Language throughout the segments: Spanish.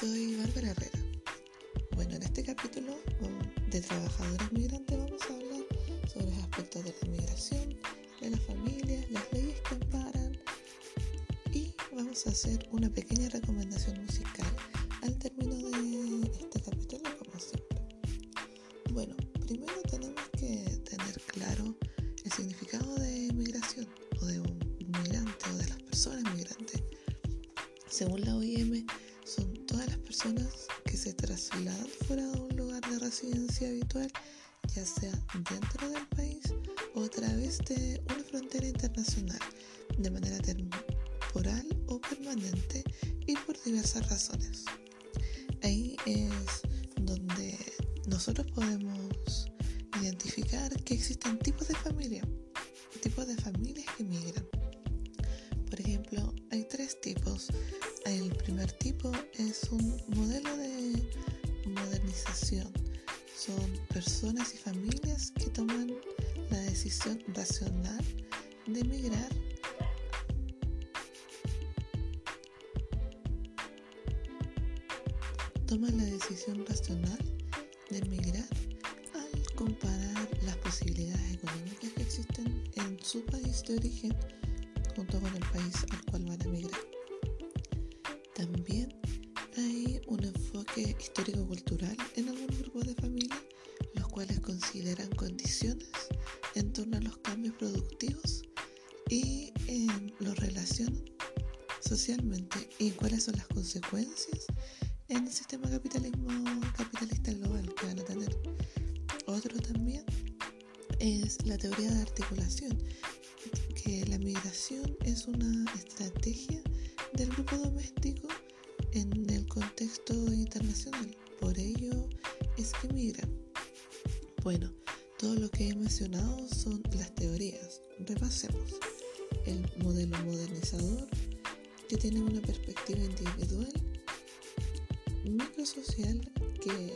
soy Bárbara Herrera. Bueno, en este capítulo de Trabajadoras Migrantes vamos a hablar sobre los aspectos de la migración, de las familias, las leyes que amparan y vamos a hacer una pequeña recomendación musical al término de este capítulo, como siempre. Bueno, primero tenemos que tener claro el significado de migración o de un migrante o de las personas migrantes. Según habitual, ya sea dentro del país o a través de una frontera internacional, de manera temporal o permanente y por diversas razones. Ahí es donde nosotros podemos identificar que existen tipos de familia, tipos de familias que migran. Por ejemplo, hay tres tipos. El primer tipo es un modelo de modernización. Son personas y familias que toman la decisión racional de emigrar toman la decisión racional de emigrar al comparar las posibilidades económicas que existen en su país de origen junto con el país al cual van a emigrar. También hay un enfoque histórico-cultural de familia, los cuales consideran condiciones en torno a los cambios productivos y lo relacionan socialmente y cuáles son las consecuencias en el sistema capitalismo capitalista global que van a tener. Otro también es la teoría de articulación, que la migración es una estrategia del grupo doméstico en el contexto internacional. Por ello es que migran. Bueno, todo lo que he mencionado son las teorías. Repasemos. El modelo modernizador, que tiene una perspectiva individual, microsocial, que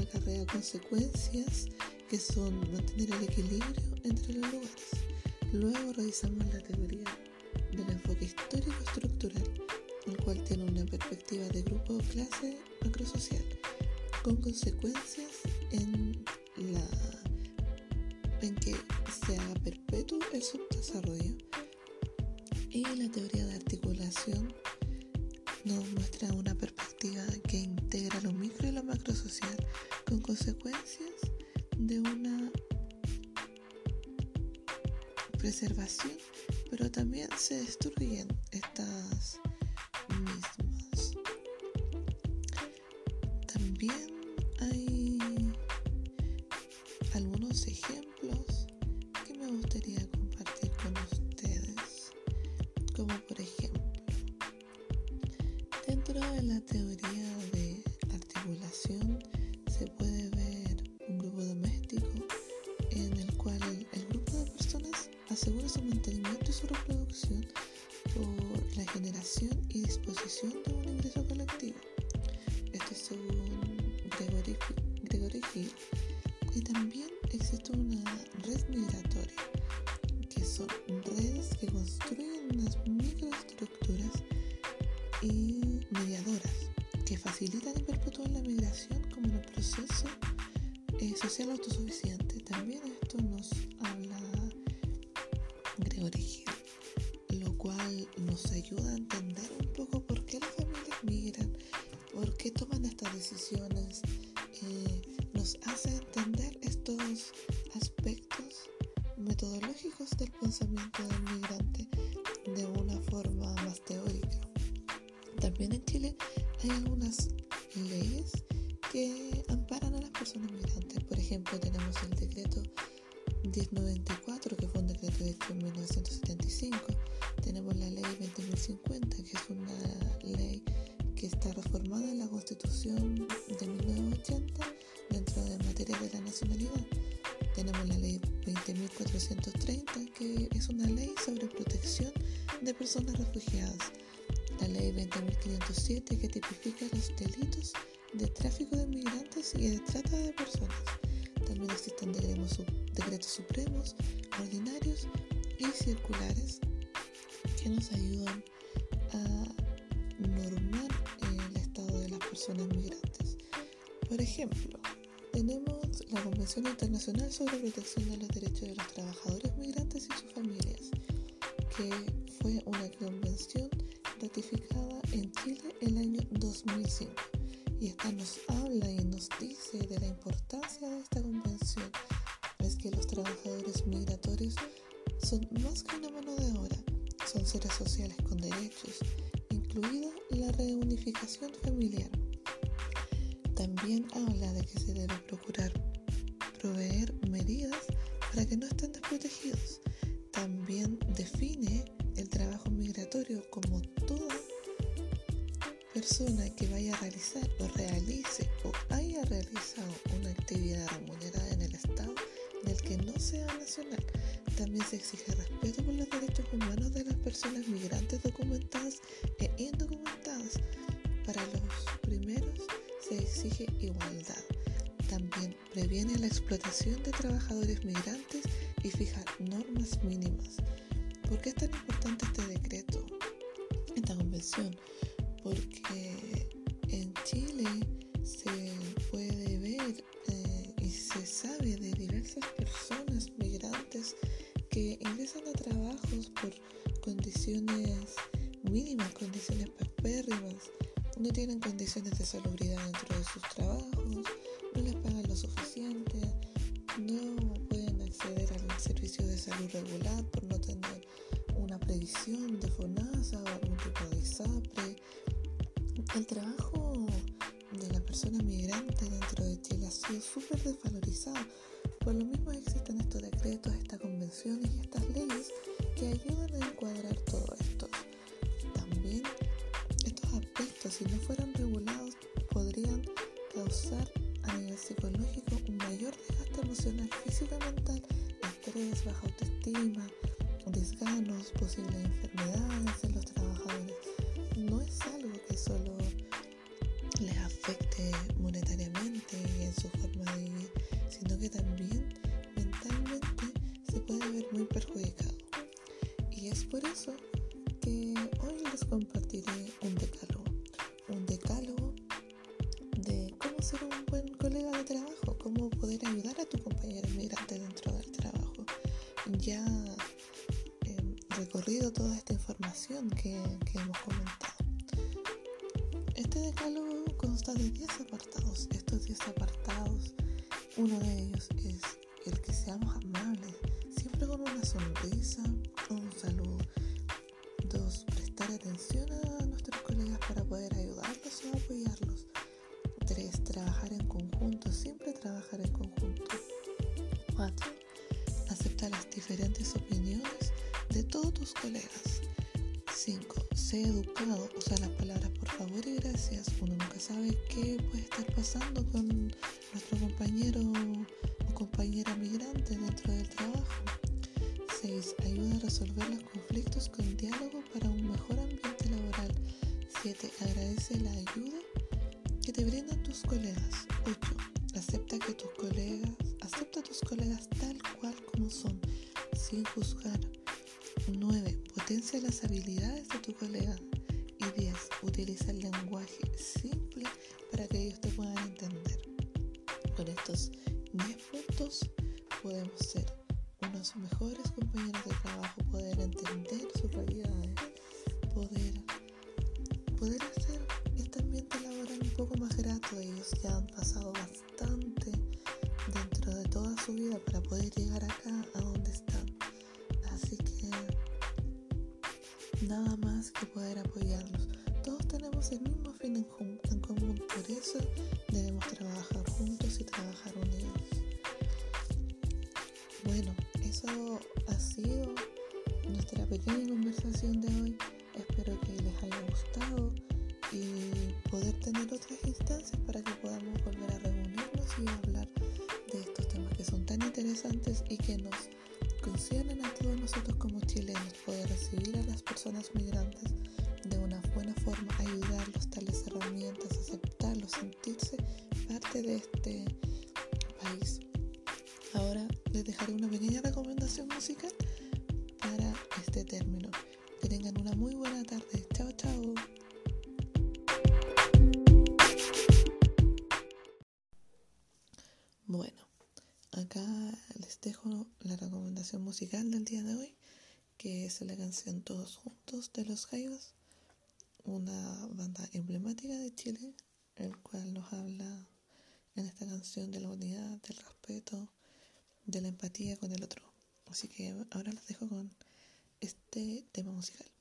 acarrea consecuencias que son mantener el equilibrio entre los lugares. Luego revisamos la teoría del enfoque histórico-estructural, el cual tiene una perspectiva de grupo o clase macrosocial, con consecuencias en, la, en que se haga perpetuo el subdesarrollo. Y la teoría de articulación nos muestra una perspectiva que integra lo micro y lo macrosocial, con consecuencias de una preservación, pero también se destruyen estas gustaría compartir con ustedes, como por ejemplo, dentro de la teoría de articulación se puede ver un grupo doméstico en el cual el grupo de personas asegura su mantenimiento y su reproducción por la generación y disposición de un ingreso colectivo. Esto es según Gregory, Gregory. Y también existe una red migratoria, son redes que construyen unas microestructuras y mediadoras que facilitan y perpetúan la migración como un proceso eh, social autosuficiente. También esto nos habla Gregory Hill, lo cual nos ayuda a entender un poco por qué las familias migran, por qué toman estas decisiones, eh, nos hace entender estos aspectos metodológicos del pensamiento del migrante de una forma más teórica. También en Chile hay algunas leyes que amparan a las personas migrantes. Por ejemplo, tenemos el decreto 1094, que fue un decreto en 1975. Tenemos la ley 20.050, que es una ley que está reformada en la Constitución de 1980 dentro de materia de la nacionalidad. Tenemos la ley 20.430, que es una ley sobre protección de personas refugiadas. La ley 20.507, que tipifica los delitos de tráfico de migrantes y de trata de personas. También existen decretos supremos, ordinarios y circulares que nos ayudan a normar el estado de las personas migrantes. Por ejemplo, tenemos la Convención Internacional sobre Protección de los Derechos de los Trabajadores Migrantes y sus familias, que fue una convención ratificada en Chile el año 2005. Y esta nos habla y nos dice de la importancia de esta convención. Es que los trabajadores migratorios son más que una mano de obra, son seres sociales con derechos, incluida la reunificación familiar. También habla de que se debe procurar proveer medidas para que no estén desprotegidos. También define el trabajo migratorio como toda persona que vaya a realizar o realice o haya realizado una actividad remunerada en el Estado del que no sea nacional. También se exige respeto por los derechos humanos de las personas migrantes documentadas e indocumentadas. Para los igualdad. También previene la explotación de trabajadores migrantes y fija normas mínimas. ¿Por qué es tan importante este decreto, esta convención? Porque en Chile se puede ver eh, y se sabe de diversas personas migrantes que ingresan a trabajos por condiciones mínimas, condiciones paupérrimas, no tienen condiciones de salubridad dentro de sus trabajos, no les pagan lo suficiente, no pueden acceder al servicio de salud regular por no tener una previsión de FONASA o algún tipo de ISAPRE. El trabajo de la persona migrante dentro de Chile ha sido súper desvalorizado. Por lo mismo mayor desgaste emocional, físico mental, estrés, baja autoestima, desganos, posibles enfermedades en los trabajadores. No es algo que solo les afecte monetariamente y en su forma de vivir, sino que también mentalmente se puede ver muy perjudicado. Y es por eso que hoy les compartiré un decálogo. Información que, hemos comentado. Este decálogo consta de 10 apartados. Estos 10 apartados, uno de ellos es el que seamos amables, siempre con una sonrisa un saludo. Dos, prestar atención a nuestros colegas para poder ayudarlos o apoyarlos. Tres, trabajar en conjunto, siempre trabajar en conjunto. Cuatro, aceptar las diferentes opiniones de todos tus colegas. 5. Sé educado, usa las palabras por favor y gracias. Uno nunca sabe qué puede estar pasando con nuestro compañero o compañera migrante dentro del trabajo. 6. Ayuda a resolver los conflictos con diálogo para un mejor ambiente laboral. 7. Agradece la ayuda que te brindan tus colegas. 8. Acepta que tus colegas, acepta a tus colegas tal cual como son, sin juzgar. 9. Potencia las habilidades de tu colega. Y 10. Utiliza el lenguaje simple para que ellos te puedan entender. Con estos 10 puntos podemos ser unos mejores compañeros de trabajo, poder entender sus realidades, poder, poder hacer este ambiente laboral un poco más grato. Ellos ya han pasado bastante dentro de toda su vida para poder llegar acá a donde están. Más que poder apoyarlos. Todos tenemos el mismo fin en, común, por eso debemos trabajar juntos y trabajar unidos. Bueno, eso ha sido nuestra pequeña conversación de hoy. Espero que les haya gustado y poder tener otras instancias para que podamos volver a reunirnos y hablar de estos temas que son tan interesantes y que nos conciernen a todos nosotros como chilenos poder recibir a las personas migrantes de una buena forma, ayudarlos, darles herramientas, aceptarlos, sentirse parte de este país. Ahora les dejaré una pequeña recomendación musical para este término. Que tengan una muy buena tarde. Chao, chao. Musical del día de hoy, que es la canción Todos Juntos de los Jaivas, una banda emblemática de Chile, el cual nos habla en esta canción de la unidad, del respeto, de la empatía con el otro. Así que ahora los dejo con este tema musical.